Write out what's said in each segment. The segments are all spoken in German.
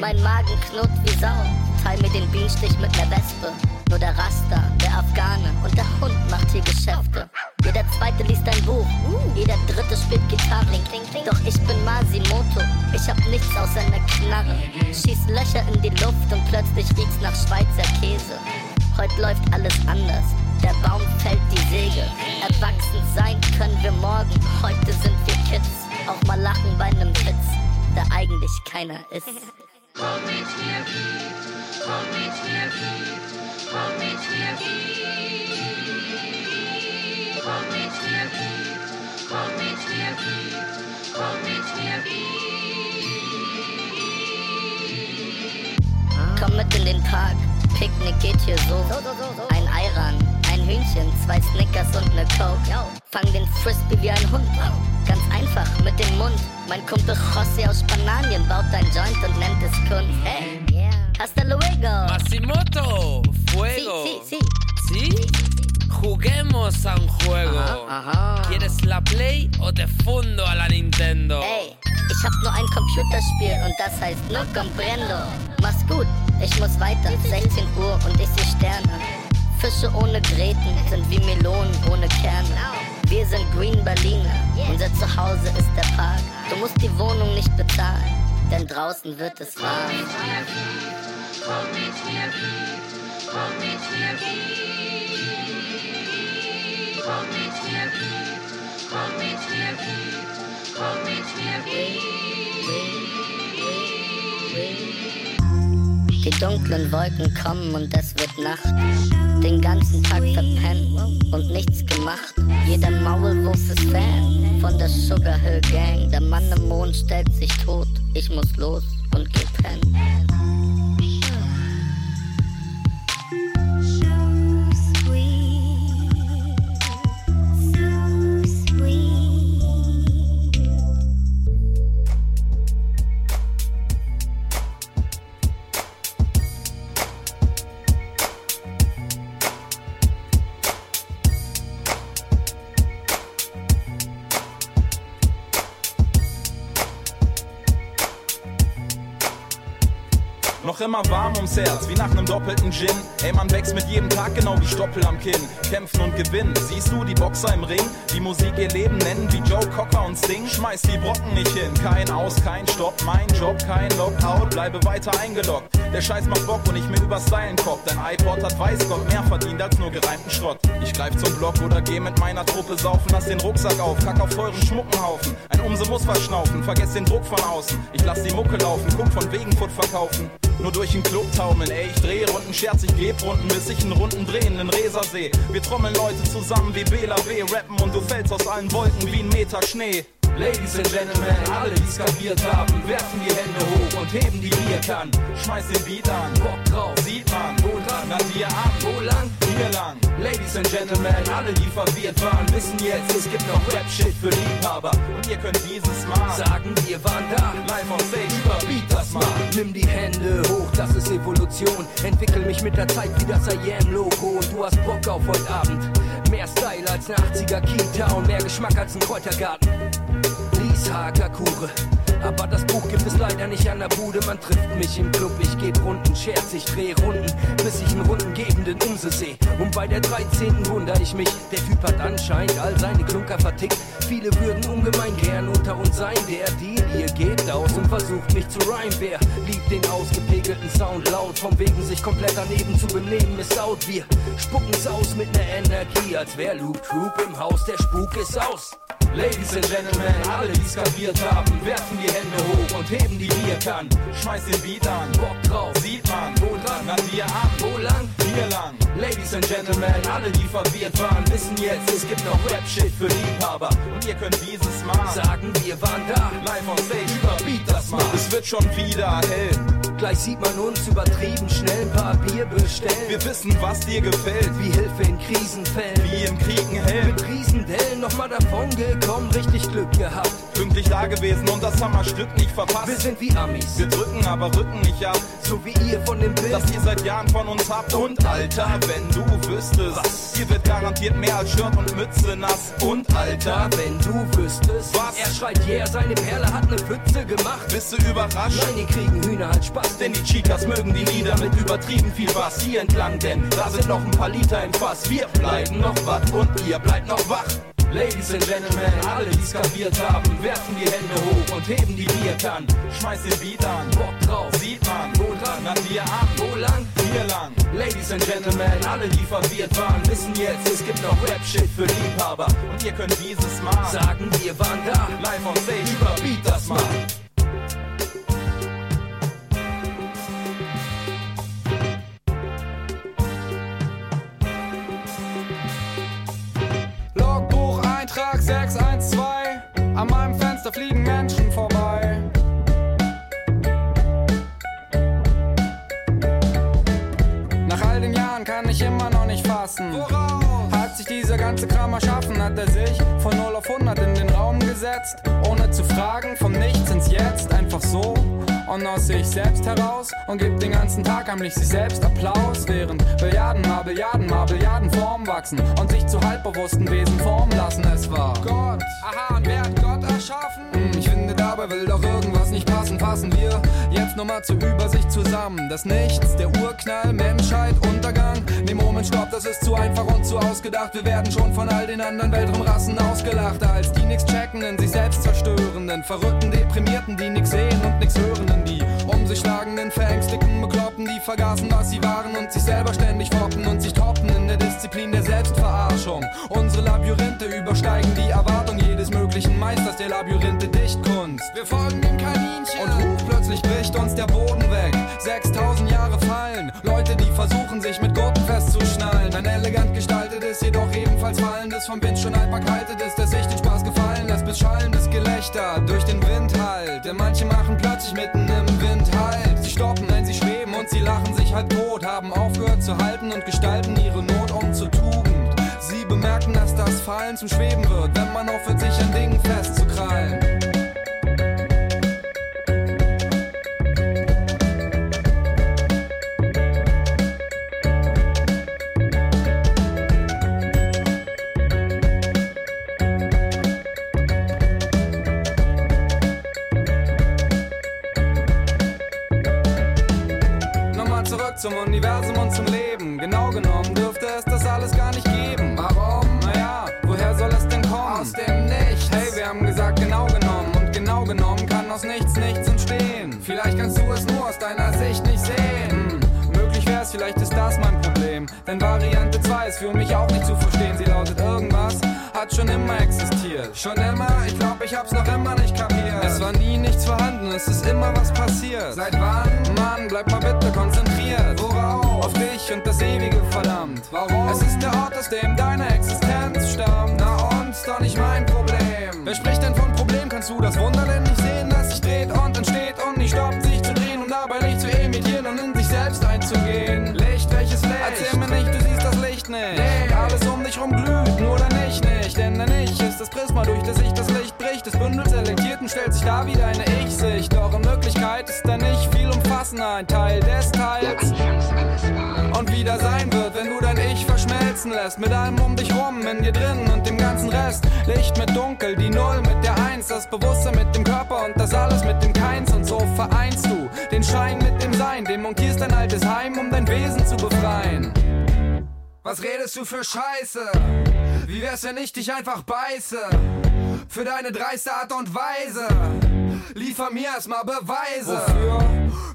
Mein Magen knurrt wie Sau. Teil mir den Bienenstich mit ner Wespe. Nur der Rasta, der Afghane und der Hund macht hier Geschäfte. Jeder zweite liest ein Buch, jeder dritte spielt Gitarre. Doch ich bin Masimoto, ich hab nichts außer ner Knarre. Schieß Löcher in die Luft und plötzlich riecht's nach Schweizer Käse. Heute läuft alles anders, der Baum fällt die Säge. Erwachsen sein können wir morgen, heute sind wir Kids. Auch mal lachen bei nem Witz, der eigentlich keiner ist. Mit mir, komm mit in Park, Picknick geht hier so. Ein Eiran, ein Hühnchen, zwei Snickers und ne Coke. Fang den Frisbee wie ein Hund. Ganz einfach, mit dem Mund. Mein Kumpel José aus Spanien baut ein Joint und nennt es Kunst. Hey, hasta luego. Masimoto, fuego. Sí, sí, ¿Sí? Juguemos a un juego. Aha. ¿Quieres la Play o te fundo a la Nintendo? Ey, ich hab nur ein Computerspiel und das heißt No Comprendo. Mach's gut, ich muss weiter. 16 Uhr und ich seh Sterne. Fische ohne Gräten sind wie Melonen ohne Kerne. Wir sind Green Berliner, unser Zuhause ist der Park. Du musst die Wohnung nicht bezahlen, denn draußen wird es warm. Komm mit mir, komm mit mir, komm mit mir, komm mit mir, komm mit mir. Die dunklen Wolken kommen und es wird Nacht. Den ganzen Tag verpennt und nichts gemacht. Jeder Maulwurf ist Fan von der Sugar Hill Gang. Der Mann im Mond stellt sich tot. Ich muss los und geh pennen. Noch immer warm ums Herz, wie nach nem doppelten Gin. Ey, man wächst mit jedem Tag genau wie Stoppel am Kinn. Kämpfen und gewinnen, siehst du die Boxer im Ring? Die Musik ihr Leben nennen wie Joe Cocker und Sting. Schmeiß die Brocken nicht hin, kein Aus, kein Stopp. Mein Job, kein Lockout, bleibe weiter eingeloggt. Der Scheiß macht Bock und ich mir über Stylen kopp. Dein iPod hat weiß Gott mehr verdient als nur gereimten Schrott. Ich greif zum Block oder geh mit meiner Truppe saufen. Lass den Rucksack auf, kack auf teuren Schmuckenhaufen. Ein Umse muss verschnaufen, vergesst den Druck von außen. Ich lass die Mucke laufen, guck von wegen Foot verkaufen. Nur durch den Club taumeln, ey, ich drehe Runden, scherz, ich geb Runden, bis ich in Runden drehen, in Reser seh. Wir trommeln Leute zusammen wie Bela W. Rappen und du fällst aus allen Wolken wie ein Meter Schnee. Ladies and Gentlemen, alle die skapiert haben, werfen die Hände hoch und heben die Bierkannen. Schmeiß den Beat an, Bock drauf, sieht man, wo dran, na dir ab, wo lang, hier lang. Ladies and Gentlemen, alle die verwirrt waren, wissen jetzt, es gibt noch Rap-Shit für Liebhaber. Und ihr könnt dieses Mal Sagen wir waren da, live on stage überbeat das mal. nimm die Hände hoch, das ist Evolution. Entwickel mich mit der Zeit wie das IAM-Logo und du hast Bock auf heute Abend. Mehr Style als eine 80er Kita und mehr Geschmack als ein Kräutergarten. Lies Hagerkure. Aber das Buch gibt es leider nicht an der Bude. Man trifft mich im Club, ich geb Runden, scherz, ich dreh Runden, bis ich einen rundengebenden Umse seh. Und bei der 13. wunder ich mich, der Typ hat anscheinend all seine Klunker vertickt. Viele würden ungemein gern unter uns sein. Der Deal hier geht aus und versucht mich zu rhyme. Wer liebt den ausgepegelten Sound laut? Vom wegen sich komplett daneben zu benehmen, ist out. Wir spucken's aus mit ner Energie, als wär Loop Troop im Haus, der Spuk ist aus. Ladies and Gentlemen, alle die skapiert haben, werfen die Hände hoch und heben die Bierkannen. Schmeiß den Beat an, Bock drauf, sieht man, wo dran, na dir ab, wo lang? hier lang. Ladies and Gentlemen, alle die verwirrt waren, wissen jetzt, es gibt noch Rap-Shit für Liebhaber. Und ihr könnt dieses Mal Sagen wir waren da, live on stage überbeat das mal. Es wird schon wieder hell, gleich sieht man uns übertrieben schnell ein paar Bier bestellen. wir wissen, was dir gefällt. Wie Hilfe in Krisenfällen. Wie im Krieg ein Helm, Mit Riesendellen nochmal davon gekommen, richtig Glück gehabt. pünktlich da gewesen und das Hammerstück nicht verpasst. Wir sind wie Amis. Wir drücken, aber rücken nicht ab. so wie ihr von dem Bild. das ihr seit Jahren von uns habt. Und Alter, wenn du wüsstest, was? Hier wird garantiert mehr als Shirt und Mütze nass. Und Alter, wenn du wüsstest, Was? Er schreit, yeah, seine Perle hat ne Pfütze gemacht. bist du überrascht? Nein, die kriegen Hühner als Spaß, Denn die Chicas mögen die Lieder mit übertrieben viel Bass hier entlang, denn da sind noch ein paar Liter im Fass. Wir bleiben noch wach und ihr bleibt noch wach. Ladies and Gentlemen, alle die's kapiert haben, werfen die Hände hoch und heben die Bierkannen. Schmeiß den Beat an, Bock drauf. sieht man, Wo dran? na dir an, Wo lang? Hier lang. Ladies and Gentlemen, Alle, die verwirrt waren, wissen jetzt, es gibt noch Rap-Shit für Liebhaber. Und ihr könnt dieses Mal sagen wir waren da. live on stage überbeat das mal. Logbuch Eintrag 612. An meinem Fenster fliegen Menschen vorbei. Ich immer noch nicht fassen. Hat sich dieser ganze Kram erschaffen, hat er sich von 0 auf 100 in den Raum gesetzt. Ohne zu fragen, vom Nichts ins Jetzt, einfach so. Und aus sich selbst heraus und gibt den ganzen Tag heimlich sich selbst Applaus, während Billiarden mal Billiarden mal Billiarden Form wachsen und sich zu halbbewussten Wesen formen lassen. Es war Gott, aha, und wer hat Gott erschaffen? Hm, dabei will doch irgendwas nicht passen. Fassen wir jetzt nochmal zur Übersicht zusammen. Das Nichts, der Urknall, Menschheit, Untergang. Nee, Moment, stopp, das ist zu einfach und zu ausgedacht. Wir werden schon von all den anderen Weltraumrassen ausgelacht, als die nix checkenden, sich selbst zerstörenden, verrückten, deprimierten, die nix sehen und nix hörenden, die sich schlagenden, verängstigten, bekloppten, die vergaßen, was sie waren und sich selber ständig foppen und sich toppen in der Disziplin der Selbstverarschung. Unsere Labyrinthe übersteigen die Erwartung jedes möglichen Meisters der Labyrinthe Dichtkunst. Wir folgen dem Kaninchen und hoch plötzlich bricht uns der Boden weg. 6000 Jahre fallen, Leute, die versuchen sich mit Gurten festzuschnallen. Ein elegant gestaltetes, jedoch ebenfalls fallendes, vom Wind schon halb erkaltetes, das sich den Spaß gefallen lässt, bis schallendes Gelächter durch den Wind halt. Denn manche sie lachen sich halt tot, haben aufgehört zu halten und gestalten ihre Not um zur Tugend. Sie bemerken, dass das Fallen zum Schweben wird, wenn man aufhört, sich an Dingen hat schon immer existiert. Schon immer? Ich glaub, ich hab's noch immer nicht kapiert. Es war nie nichts vorhanden, es ist immer was passiert. Seit wann? Mann, bleib mal bitte konzentriert. Worauf? Auf dich und das Ewige verdammt. Warum? Es ist der Ort, aus dem deine Existenz stammt. Na und? Doch nicht mein Problem. Wer spricht denn von Problem? Kannst du das Wunder denn nicht sich da wieder eine Ich-Sicht. Doch in Wirklichkeit ist da nicht viel umfassender, ein Teil des Teils. Und wieder sein wird, wenn du dein Ich verschmelzen lässt. Mit allem um dich rum, in dir drin und dem ganzen Rest. Licht mit Dunkel, die Null mit der Eins, das Bewusstsein mit dem Körper und das alles mit dem Keins. Und so vereinst du den Schein mit dem Sein, demontierst dein altes Heim, um dein Wesen zu befreien. Was redest du für Scheiße? Wie wär's, wenn ich dich einfach beiße? Für deine dreiste Art und Weise. Liefer mir erstmal Beweise. Wofür?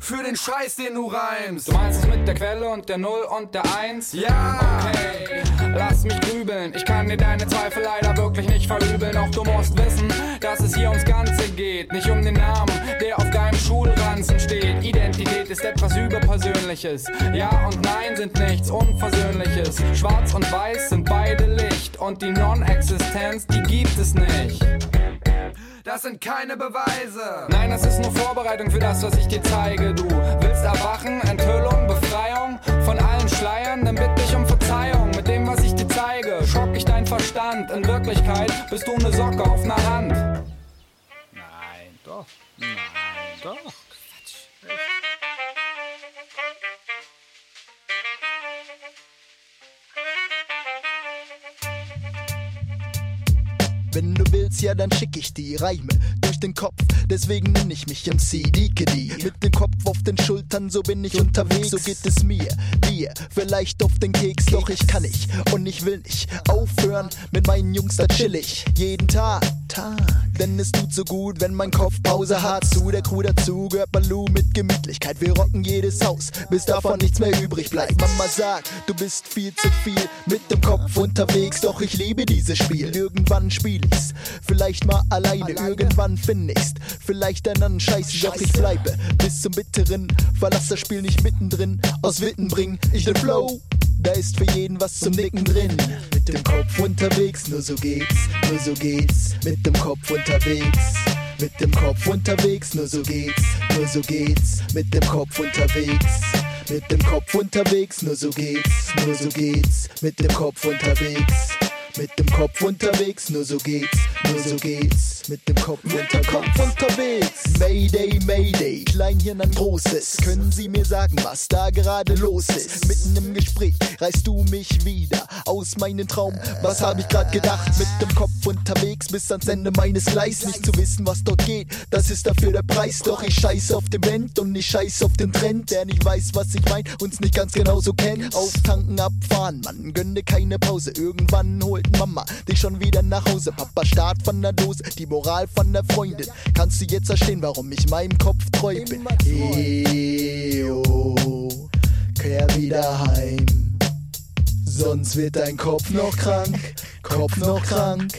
Für den Scheiß, den du reimst. Du meinst es mit der Quelle und der Null und der Eins? Ja! Okay, lass mich grübeln. Ich kann dir deine Zweifel leider wirklich nicht verübeln. Doch du musst wissen, dass es hier ums Ganze geht. Nicht um den Namen, der auf deinem Schulranzen steht. Identität ist etwas Überpersönliches. Ja und Nein sind nichts Unversöhnliches. Schwarz und Weiß sind beide Licht. Und die Non-Existenz, die gibt es nicht. Das sind keine Beweise. Nein, das ist nur Vorbereitung für das, was ich dir zeige. Du willst erwachen, Enthüllung, Befreiung von allen Schleiern, dann bitte Hand. In Wirklichkeit bist du eine Socke auf einer Hand. Nein, doch. Nein, doch. Quatsch. Wenn du willst, ja, dann schick ich die Reime durch den Kopf. Deswegen nenn ich mich MC Dikedi. Mit dem Kopf auf den Schultern, so bin ich unterwegs. So geht es mir, dir, vielleicht auf den Keks. Doch ich kann nicht und ich will nicht aufhören. Mit meinen Jungs, da chill ich jeden Tag. Tag. Denn es tut so gut, wenn mein Kopf Pause hat. Zu der Crew dazu gehört Balu mit Gemütlichkeit. Wir rocken jedes Haus, bis davon nichts mehr übrig bleibt. Mama sagt, du bist viel zu viel mit dem Kopf unterwegs. Doch ich liebe dieses Spiel. Irgendwann spiel ich's, vielleicht mal alleine. Irgendwann find ich's, vielleicht einen anderen Scheiß. Doch ich bleibe bis zum Bitteren. Verlass das Spiel nicht mittendrin. Aus Witten bring ich den Flow. Da ist für jeden was zum Nicken drin. Mit dem Kopf unterwegs, nur so geht's, nur so geht's. Mit dem Kopf unterwegs. Mit dem Kopf unterwegs, nur so geht's, nur so geht's. Mit dem Kopf unterwegs. Mit dem Kopf unterwegs, nur so geht's, nur so geht's. Mit dem Kopf unterwegs. Mit dem Kopf unterwegs, nur so geht's, nur so geht's. Mit dem Kopf, mit dem Kopf unterwegs. Mayday, Mayday, Kleinhirn an Großes. Können Sie mir sagen, was da gerade los ist? Mitten im Gespräch reißt du mich wieder aus meinem Traum. Was hab ich grad gedacht? Mit dem Kopf unterwegs bis ans Ende meines Gleis. Nicht zu wissen, was dort geht, das ist dafür der Preis. Doch ich scheiß auf den Band und ich scheiß auf den Trend. Der nicht weiß, was ich mein, uns nicht ganz genauso kennt. Auftanken, abfahren, Mann, gönne keine Pause. Irgendwann holt Mama dich schon wieder nach Hause. Papa Start von der Dose, die Moral von der Freundin. Kannst du jetzt verstehen, warum ich meinem Kopf treu bin? Eo, kehr wieder heim. Sonst wird dein Kopf noch krank, Kopf noch krank.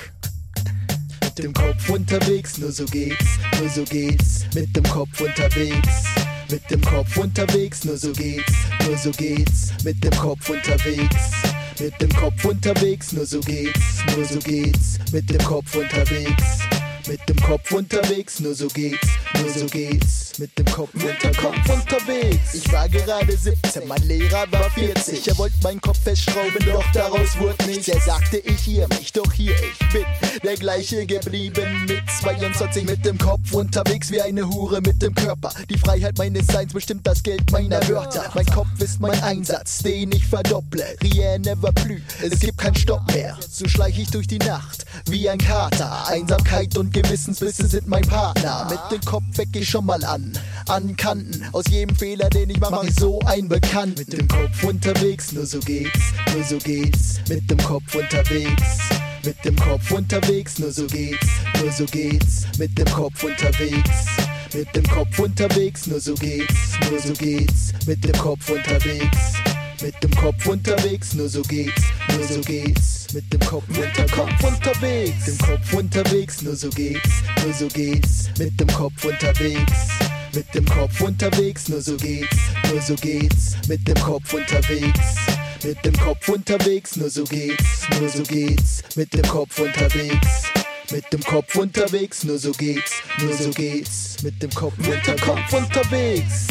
Mit dem Kopf unterwegs, nur so geht's, nur so geht's. Mit dem Kopf unterwegs. Mit dem Kopf unterwegs, nur so geht's, nur so geht's. Mit dem Kopf unterwegs. Mit dem Kopf unterwegs, nur so geht's, nur so geht's. Mit dem Kopf unterwegs. Mit dem Kopf unterwegs, nur so geht's, nur so geht's. Mit dem Kopf, mit dem Kopf unterwegs. Ich war gerade 17, mein Lehrer war 40. Er wollte meinen Kopf festschrauben, doch daraus wurde nichts. Er sagte, ich hier mich, doch hier ich bin der gleiche geblieben. Mit 22 mit dem Kopf unterwegs wie eine Hure mit dem Körper. Die Freiheit meines Seins bestimmt das Geld meiner Wörter. Mein Kopf ist mein Einsatz, den ich verdopple. Rien never plus, es gibt keinen Stopp mehr. So schleich ich durch die Nacht wie ein Kater. Einsamkeit und Gewissensbisse sind mein Partner. Mit dem Kopf weck ich schon mal an. An Kanten. Aus jedem Fehler, den ich mach, mach ich so ein Bekannt. Mit dem Kopf unterwegs, nur so geht's, nur so geht's. Mit dem Kopf unterwegs. Mit dem Kopf unterwegs, nur so geht's, nur so geht's. Mit dem Kopf unterwegs. Mit dem Kopf unterwegs, nur so geht's, nur so geht's. Mit dem Kopf unterwegs. Mit dem Kopf unterwegs, nur so geht's, nur so geht's. Mit dem Kopf, mit dem Kopf unterwegs. Dem Kopf unterwegs, nur so geht's, nur so geht's. Mit dem Kopf unterwegs. Mit dem Kopf unterwegs, nur so geht's, nur so geht's. Mit dem Kopf unterwegs. Mit dem Kopf unterwegs, nur so geht's, nur so geht's. Mit dem Kopf unterwegs. Mit dem Kopf unterwegs, nur so geht's, nur so geht's. Mit dem Kopf, mit dem Kopf unterwegs.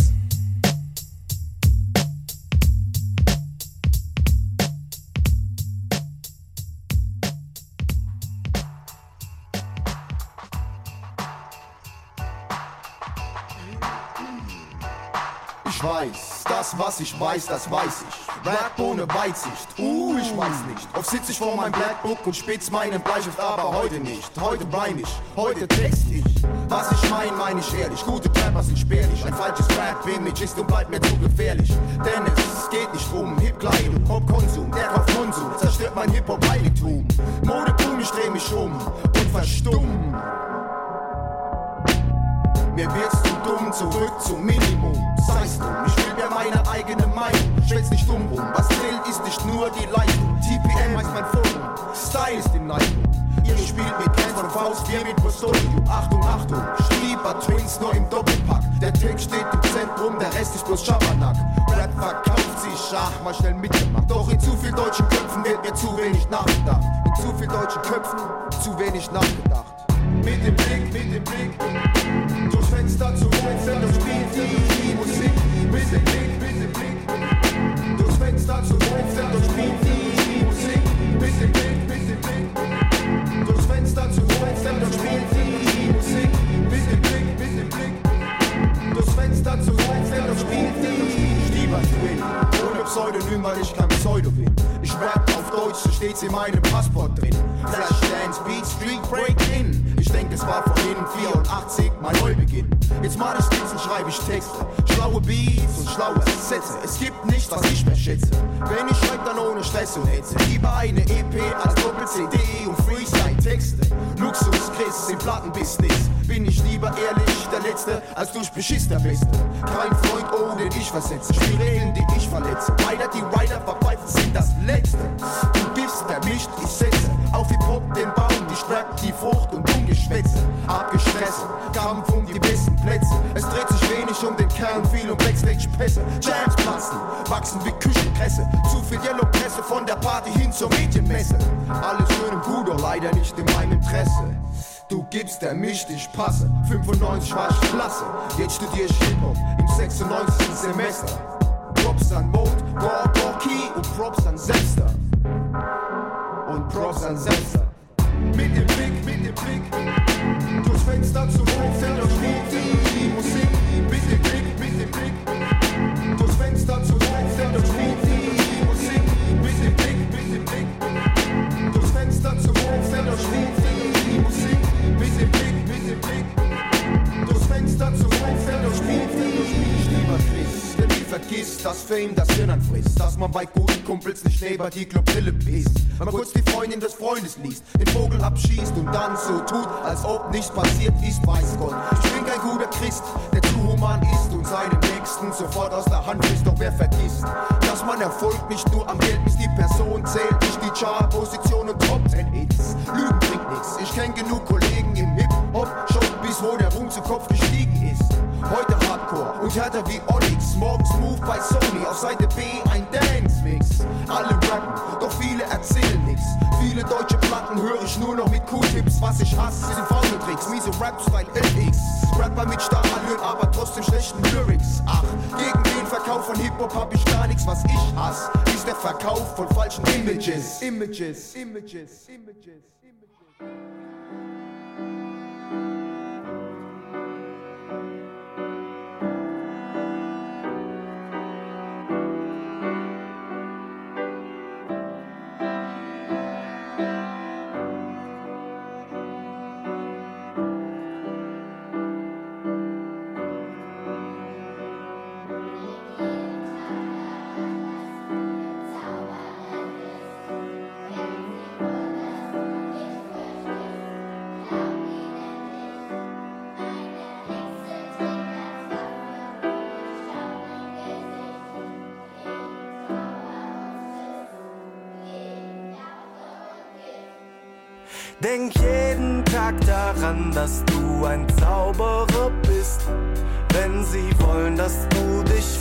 Was ich weiß, das weiß ich. Rap ohne Weitsicht, uh, ich weiß nicht. Oft sitz ich vor meinem Blackbook und spitz meinen Bleistift, aber heute nicht. Heute reim ich, heute text ich. Was ich mein, mein ich ehrlich. Gute Trapper sind spärlich. Ein falsches Rap-Image ist und bleibt mir zu gefährlich. Denn es geht nicht um Hip-Kleidung, Pop-Konsum. Der Kaufkonsum zerstört mein Hip-Hop-Heiligtum. Modeboom, ich dreh mich um und verstumm. Mir wirst du dumm, zurück zum Minimum. Sei's dumm, ich will meine eigene Meinung. Schwätz nicht dumm rum, was zählt ist nicht nur die Leistung. TPM heißt mein Forum, Style ist in Neigung. Ihr spielt mit Hands von Faust, wir mit Postolium. Achtung, Achtung, Stieber Twins nur im Doppelpack. Der Text steht im Zentrum, der Rest ist bloß Schabernack. Rap verkauft sich, ach, mal schnell mitgemacht. Doch in zu viel deutschen Köpfen wird mir zu wenig nachgedacht. In zu viel deutschen Köpfen zu wenig nachgedacht. Mit dem Blick, mit dem Blick Pseudonym, weil ich kein Pseudo bin. Ich rap auf Deutsch, so steht's in meinem Passport drin. Flashdance, Beat, Street, Break in. Ich denke, es war vorhin 84 mein Neubeginn. Jetzt mach ich und schreibe ich Texte. Schlaue Beats und schlaue Sätze. Es gibt nichts, was ich mehr schätze. Wenn ich schreib, dann ohne Stress und Hetze. Lieber eine EP als Doppel-CD und Freestyle-Texte. Luxus, Chris im Plattenbusiness. Bin ich lieber ehrlich der Letzte, als durch Beschiss der Beste. Kein Freund, oh, den ich versetze. Spiel Regeln, die ich verletze. Weiter die Rider verpfeifen sind das Letzte. Du gibst, der mischt, ich setze. Auf Hip-Hop den Baum, die stärkt die Frucht und Ungeschwätze. Abgestresst, Kampf um die besten Plätze. Es dreht sich wenig um den Kern, viel um Backstage-Pässe. Jams platzen, wachsen wie Küchenkresse. Zu viel Yellow-Presse von der Party hin zur Medienmesse. Alles schön und gut, doch leider nicht in meinem Interesse. Du gibst, der mischt, ich passe. 95 war ich klasse. Jetzt studier ich Hip-Hop im 96. Semester. Props an Mode, Raw, Key und Props an Selbster. Und Props an Selbster. Mit dem Blick, mit dem Blick. Durchs Fenster zu Hochfeld und Schmied die Musik. Vergisst, dass Fame das Hirn anfrisst. Dass man bei guten Kumpels nicht neben die Clubbrille pisst. Wenn man kurz die Freundin des Freundes liest, den Vogel abschießt und dann so tut, als ob nichts passiert ist, weiß Gott. Ich bin kein guter Christ, der zu human ist und seinen Nächsten sofort aus der Hand frisst. Doch wer vergisst, dass man Erfolg nicht nur am Geld misst, die Person zählt, nicht die Chart-Position und Top 10 Hits. Lügen bringt nichts. Ich kenn genug Kollegen im Hip-Hop, schon bis wo der Ruhm zu Kopf gestiegen ist. Heute Hardcore und härter wie Onyx. Seite B ein Dance-Mix. Alle rappen, doch viele erzählen nix. Viele deutsche Platten höre ich nur noch mit Q-Tips. Was ich hasse, sind faule Tricks, miese Rap-Style LX. Rapper mit Stahlallüren, aber trotzdem schlechten Lyrics. Ach, gegen den Verkauf von Hip-Hop hab ich gar nichts. Was ich hasse, ist der Verkauf von falschen Images. Images, Images, Images, Images.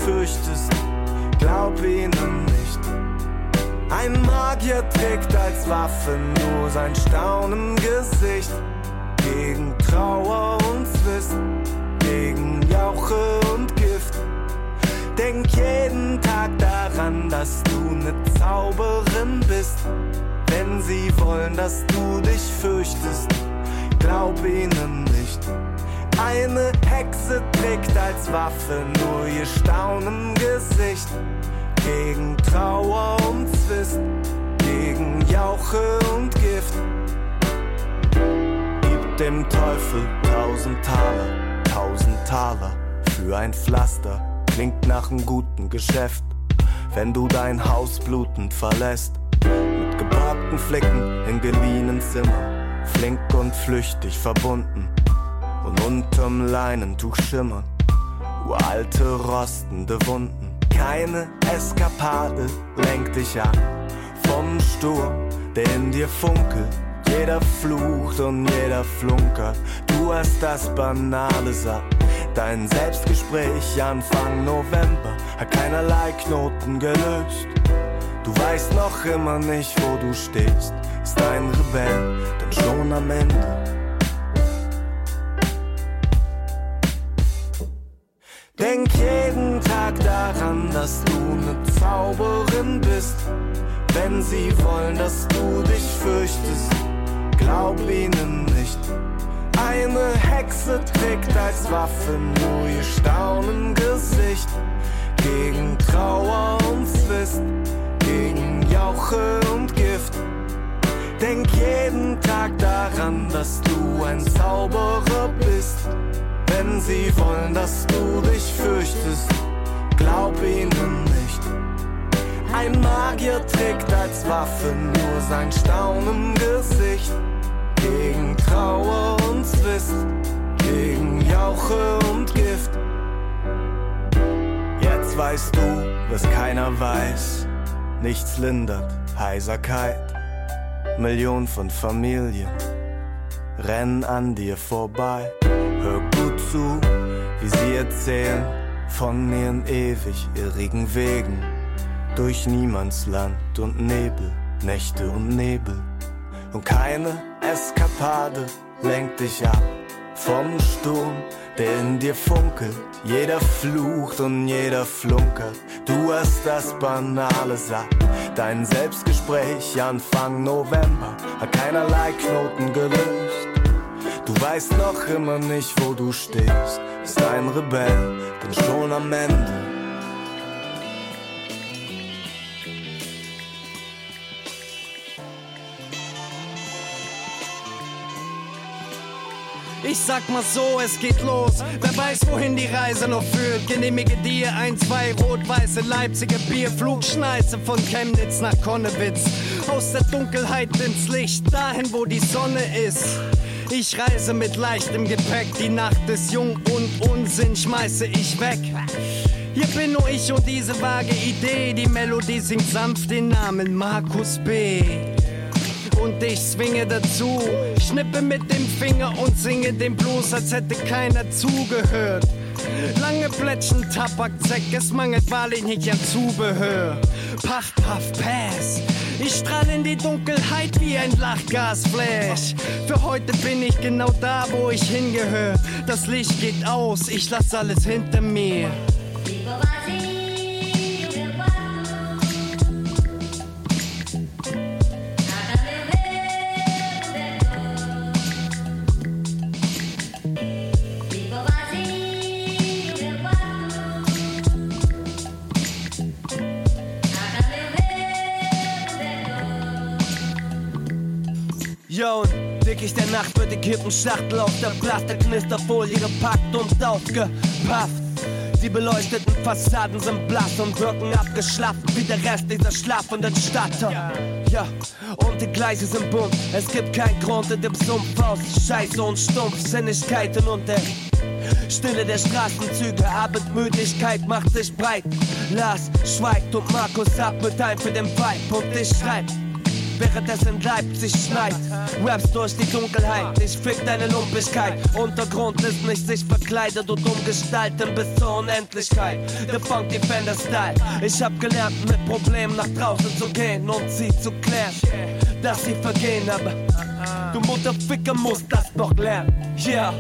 Fürchtest, glaub ihnen nicht. Ein Magier trägt als Waffe nur sein Staunen Gesicht. Gegen Trauer und Zwist, gegen Jauche und Gift. Denk jeden Tag daran, dass du ne Zauberin bist. Wenn sie wollen, dass du dich fürchtest, glaub ihnen nicht. Eine Hexe trägt als Waffe nur ihr Staunen Gesicht. Gegen Trauer und Zwist, gegen Jauche und Gift. Gib dem Teufel tausend Taler, tausend Taler für ein Pflaster. Klingt nach einem guten Geschäft, wenn du dein Haus blutend verlässt. Mit geborgten Flecken in geliehenen Zimmern, flink und flüchtig verbunden. Und unterm Leinentuch schimmern uralte rostende Wunden. Keine Eskapade lenkt dich an vom Sturm, der in dir funkelt. Jeder flucht und jeder flunkert. Du hast das Banale satt. Dein Selbstgespräch Anfang November hat keinerlei Knoten gelöst. Du weißt noch immer nicht, wo du stehst. Ist ein Rebell denn schon am Ende? Denk jeden Tag daran, dass du eine Zauberin bist. Wenn sie wollen, dass du dich fürchtest, glaub ihnen nicht. Eine Hexe trägt als Waffe nur ihr Staunengesicht. Gegen Trauer und Zwist, gegen Jauche und Gift. Denk jeden Tag daran, dass du ein Zauberer bist. Wenn sie wollen, dass du dich fürchtest, glaub ihnen nicht. Ein Magier trägt als Waffe nur sein Staunen Gesicht. Gegen Trauer und Zwist, gegen Jauche und Gift. Jetzt weißt du, was keiner weiß. Nichts lindert Heiserkeit. Millionen von Familien rennen an dir vorbei. Hör gut zu, wie sie erzählen von ihren ewig irrigen Wegen durch Niemandsland und Nebel, Nächte und Nebel. Und keine Eskapade lenkt dich ab vom Sturm, der in dir funkelt. Jeder flucht und jeder flunkert. Du hast das Banale satt. Dein Selbstgespräch Anfang November hat keinerlei Knoten gelöst. Du weißt noch immer nicht, wo du stehst. Bist ein Rebell, bin schon am Ende. Ich sag mal so, es geht los. Wer weiß, wohin die Reise noch führt. Genehmige dir ein, zwei rot-weiße Leipziger Bierflugschneiße von Chemnitz nach Konnewitz. Aus der Dunkelheit ins Licht, dahin, wo die Sonne ist. Ich reise mit leichtem Gepäck, die Nacht ist jung und Unsinn schmeiße ich weg. Hier bin nur ich und diese vage Idee, die Melodie singt sanft den Namen Markus B und ich swinge dazu. Schnippe mit dem Finger und singe den Blues, als hätte keiner zugehört. Lange Plätschen, Tabak, Zeck, es mangelt wahrlich nicht an Zubehör. Paff, paff, pass. Ich strahl in die Dunkelheit wie ein Lachgasflash. Für heute bin ich genau da, wo ich hingehöre. Das Licht geht aus, ich lass alles hinter mir. Wirklich der Nacht wird die Kippenschachtel auf der Plastikknisterfolie gepackt und aufgepafft. Die beleuchteten Fassaden sind blass und wirken abgeschlafft wie der Rest dieser schlafenden Stadt. Ja, und die Gleise sind bunt. Es gibt keinen Grund in dem Sumpf aus Scheiße und Stumpfsinnigkeiten und der Stille der Straßenzüge, Abendmüdigkeit macht sich breit. Lars schweigt und Markus atmet ein für den Vibe und ich schreib während es in Leipzig schneit. Raps durch die Dunkelheit, ich fick deine Lumpigkeit. Untergrund ist nicht sich verkleidet und umgestalten bis zur Unendlichkeit. Der Funky Fender Style. Ich hab gelernt, mit Problemen nach draußen zu gehen und sie zu klären, dass sie vergehen, aber du Mutterficker musst das noch lernen. Yeah.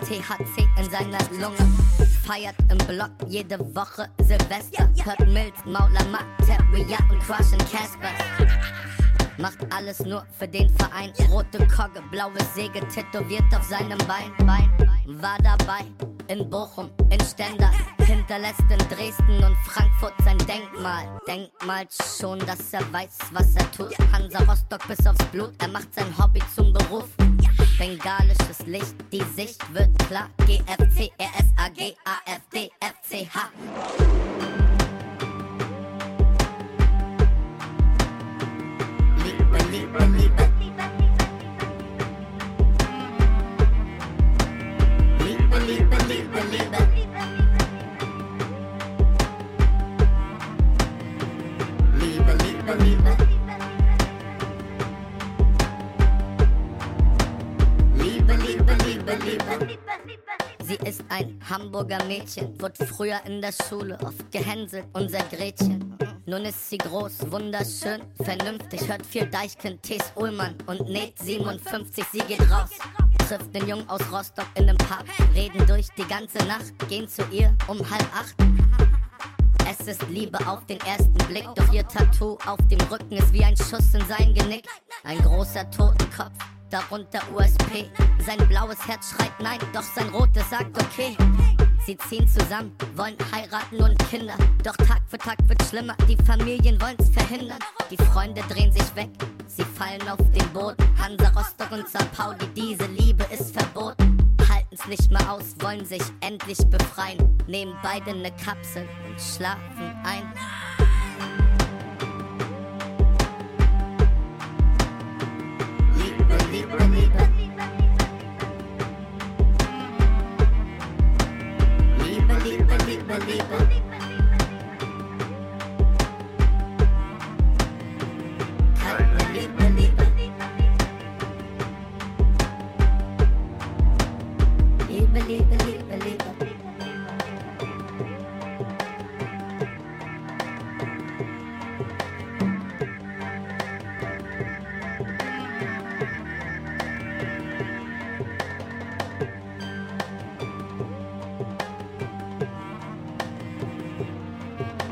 THC in seiner Lunge. Feiert im Block jede Woche Silvester. Hört Mills, Mauler, Matt, Terrier und Crush und Casper. Macht alles nur für den Verein. Rote Kogge, blaues Säge tätowiert auf seinem Bein. Bein. War dabei in Bochum, in Stendal. Hinterlässt in Dresden und Frankfurt sein Denkmal. Denkmal schon, dass er weiß, was er tut. Hansa Rostock bis aufs Blut, er macht sein Hobby zum Beruf. Bengalisches Licht, die Sicht wird klar. GFC, RSAG, AfD, FCH. Liebe, Liebe, Liebe. Liebe, Liebe, Liebe, Liebe. Liebe, Liebe, Liebe. Sie ist ein Hamburger Mädchen, wurde früher in der Schule oft gehänselt, unser Gretchen. Nun ist sie groß, wunderschön, vernünftig, hört viel Deichkind, Tees Ullmann und näht 57, sie geht raus. Trifft den Jungen aus Rostock in nem Park, reden durch die ganze Nacht, gehen zu ihr um halb acht. Es ist Liebe auf den ersten Blick, doch ihr Tattoo auf dem Rücken ist wie ein Schuss in sein Genick. Ein großer Totenkopf, darunter USP. Sein blaues Herz schreit nein, doch sein rotes sagt okay. Sie ziehen zusammen, wollen heiraten und Kinder. Doch Tag für Tag wird schlimmer, die Familien wollen's verhindern. Die Freunde drehen sich weg, sie fallen auf den Boden. Hansa Rostock und St. Pauli, diese Liebe ist verboten. Halten's nicht mehr aus, wollen sich endlich befreien. Nehmen beide ne Kapsel und schlafen ein.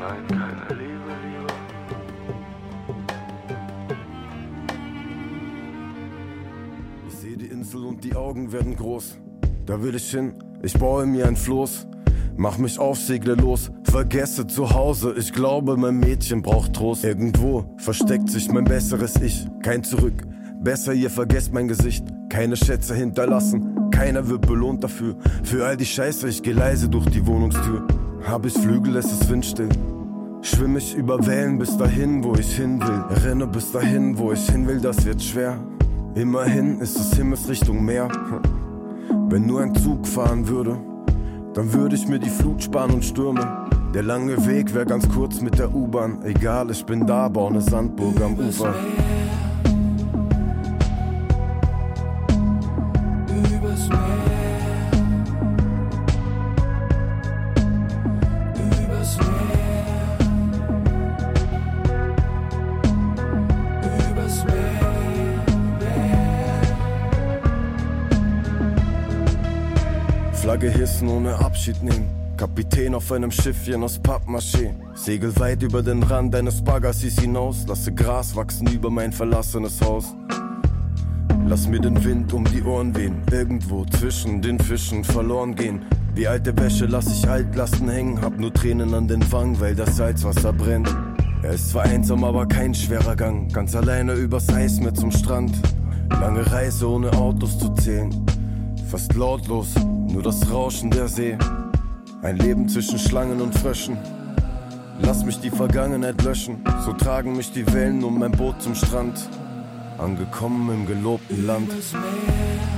Nein, keine Liebe, Liebe. Ich sehe die Insel und die Augen werden groß. Da will ich hin, ich baue mir ein Floß. Mach mich auf, segle los, vergesse zu Hause. Ich glaube, mein Mädchen braucht Trost. Irgendwo versteckt sich mein besseres Ich. Kein Zurück, besser ihr vergesst mein Gesicht. Keine Schätze hinterlassen, keiner wird belohnt dafür. Für all die Scheiße, ich geh leise durch die Wohnungstür. Hab ich Flügel, es ist windstill. Schwimm ich über Wellen bis dahin, wo ich hin will. Renne bis dahin, wo ich hin will, das wird schwer. Immerhin ist es Himmelsrichtung Meer. Wenn nur ein Zug fahren würde, dann würde ich mir die Flut sparen und Stürme. Der lange Weg wäre ganz kurz mit der U-Bahn. Egal, ich bin da, baue eine Sandburg am Ufer. Flagge hissen, ohne Abschied nehmen. Kapitän auf einem Schiffchen aus Pappmaché. Segel weit über den Rand eines Bagassis hinaus. Lasse Gras wachsen über mein verlassenes Haus. Lass mir den Wind um die Ohren wehen. Irgendwo zwischen den Fischen verloren gehen. Wie alte Wäsche lass ich Altlasten hängen. Hab nur Tränen an den Wangen, weil das Salzwasser brennt. Er ist zwar einsam, aber kein schwerer Gang. Ganz alleine übers Eis mit zum Strand. Lange Reise ohne Autos zu zählen. Fast lautlos, nur das Rauschen der See. Ein Leben zwischen Schlangen und Fröschen. Lass mich die Vergangenheit löschen. So tragen mich die Wellen um mein Boot zum Strand. Angekommen im gelobten Land. Übers Meer.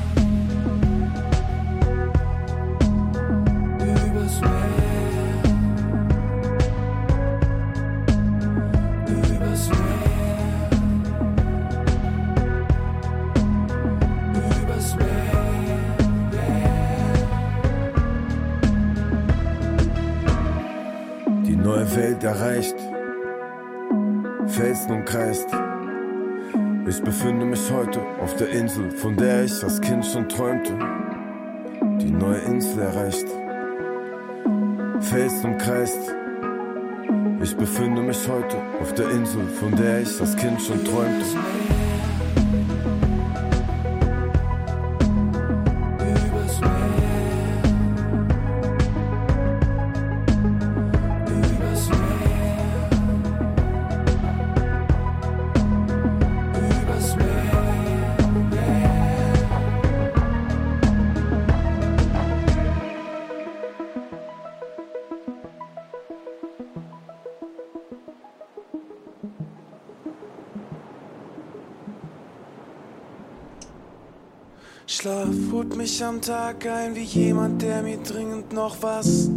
Welt erreicht. Felsen umkreist. Ich befinde mich heute auf der Insel, von der ich als Kind schon träumte. Die neue Insel erreicht. Felsen umkreist. Ich befinde mich heute auf der Insel, von der ich als Kind schon träumte. Tag ein wie jemand, der mir dringend noch was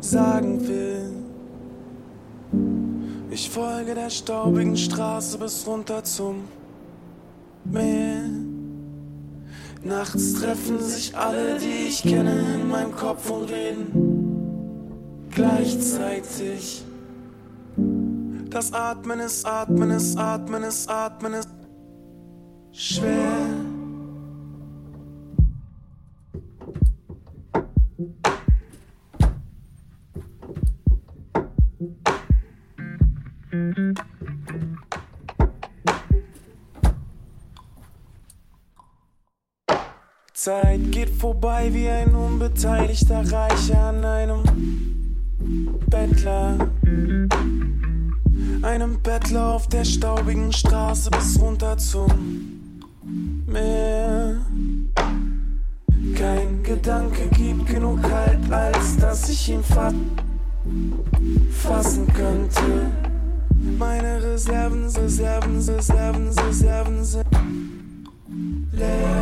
sagen will. Ich folge der staubigen Straße bis runter zum Meer. Nachts treffen sich alle, die ich kenne, in meinem Kopf und reden gleichzeitig. Das Atmen ist, Atmen ist, Atmen ist, Atmen ist schwer. Zeit geht vorbei wie ein unbeteiligter Reicher an einem Bettler. Einem Bettler auf der staubigen Straße bis runter zum Meer. Kein Gedanke gibt genug Halt, als dass ich ihn fa fassen könnte. Meine Reserven, Reserven, Reserven, Reserven sind leer.